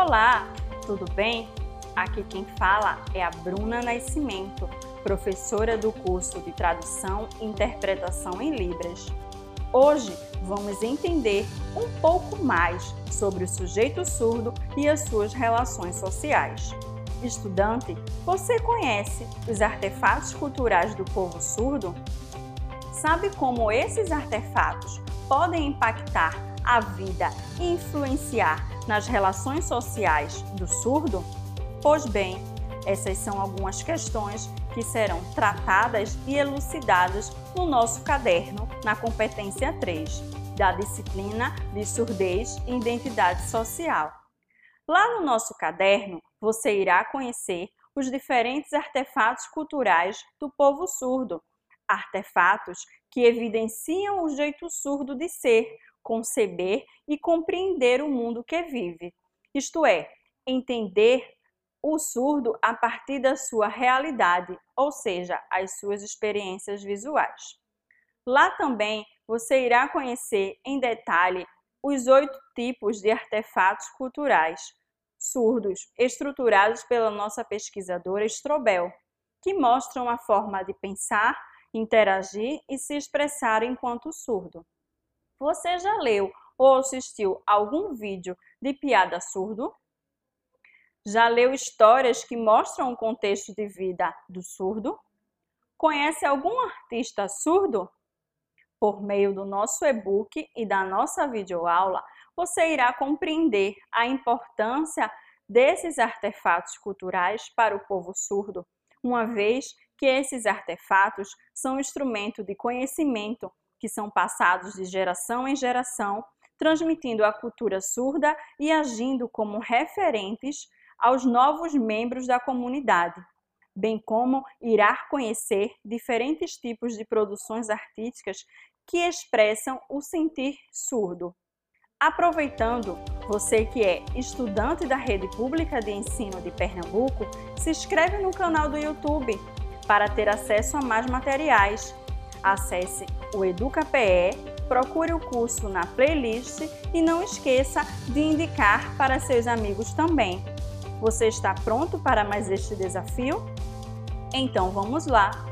Olá, tudo bem? Aqui quem fala é a Bruna Nascimento, professora do curso de Tradução e Interpretação em Libras. Hoje vamos entender um pouco mais sobre o sujeito surdo e as suas relações sociais. Estudante, você conhece os artefatos culturais do povo surdo? Sabe como esses artefatos podem impactar a vida e influenciar nas relações sociais do surdo? Pois bem, essas são algumas questões que serão tratadas e elucidadas no nosso caderno na competência 3 da disciplina de surdez e identidade social. Lá no nosso caderno, você irá conhecer os diferentes artefatos culturais do povo surdo, artefatos que evidenciam o jeito surdo de ser, conceber e compreender o mundo que vive. Isto é, entender o surdo a partir da sua realidade, ou seja, as suas experiências visuais. Lá também você irá conhecer em detalhe os oito tipos de artefatos culturais surdos, estruturados pela nossa pesquisadora Strobel, que mostram a forma de pensar, interagir e se expressar enquanto surdo. Você já leu ou assistiu algum vídeo de piada surdo? Já leu histórias que mostram o contexto de vida do surdo? Conhece algum artista surdo? Por meio do nosso e-book e da nossa videoaula, você irá compreender a importância desses artefatos culturais para o povo surdo, uma vez que esses artefatos são instrumento de conhecimento que são passados de geração em geração, transmitindo a cultura surda e agindo como referentes aos novos membros da comunidade, bem como irá conhecer diferentes tipos de produções artísticas que expressam o sentir surdo. Aproveitando, você que é estudante da Rede Pública de Ensino de Pernambuco, se inscreve no canal do YouTube para ter acesso a mais materiais Acesse o EducaPE, procure o curso na playlist e não esqueça de indicar para seus amigos também. Você está pronto para mais este desafio? Então vamos lá!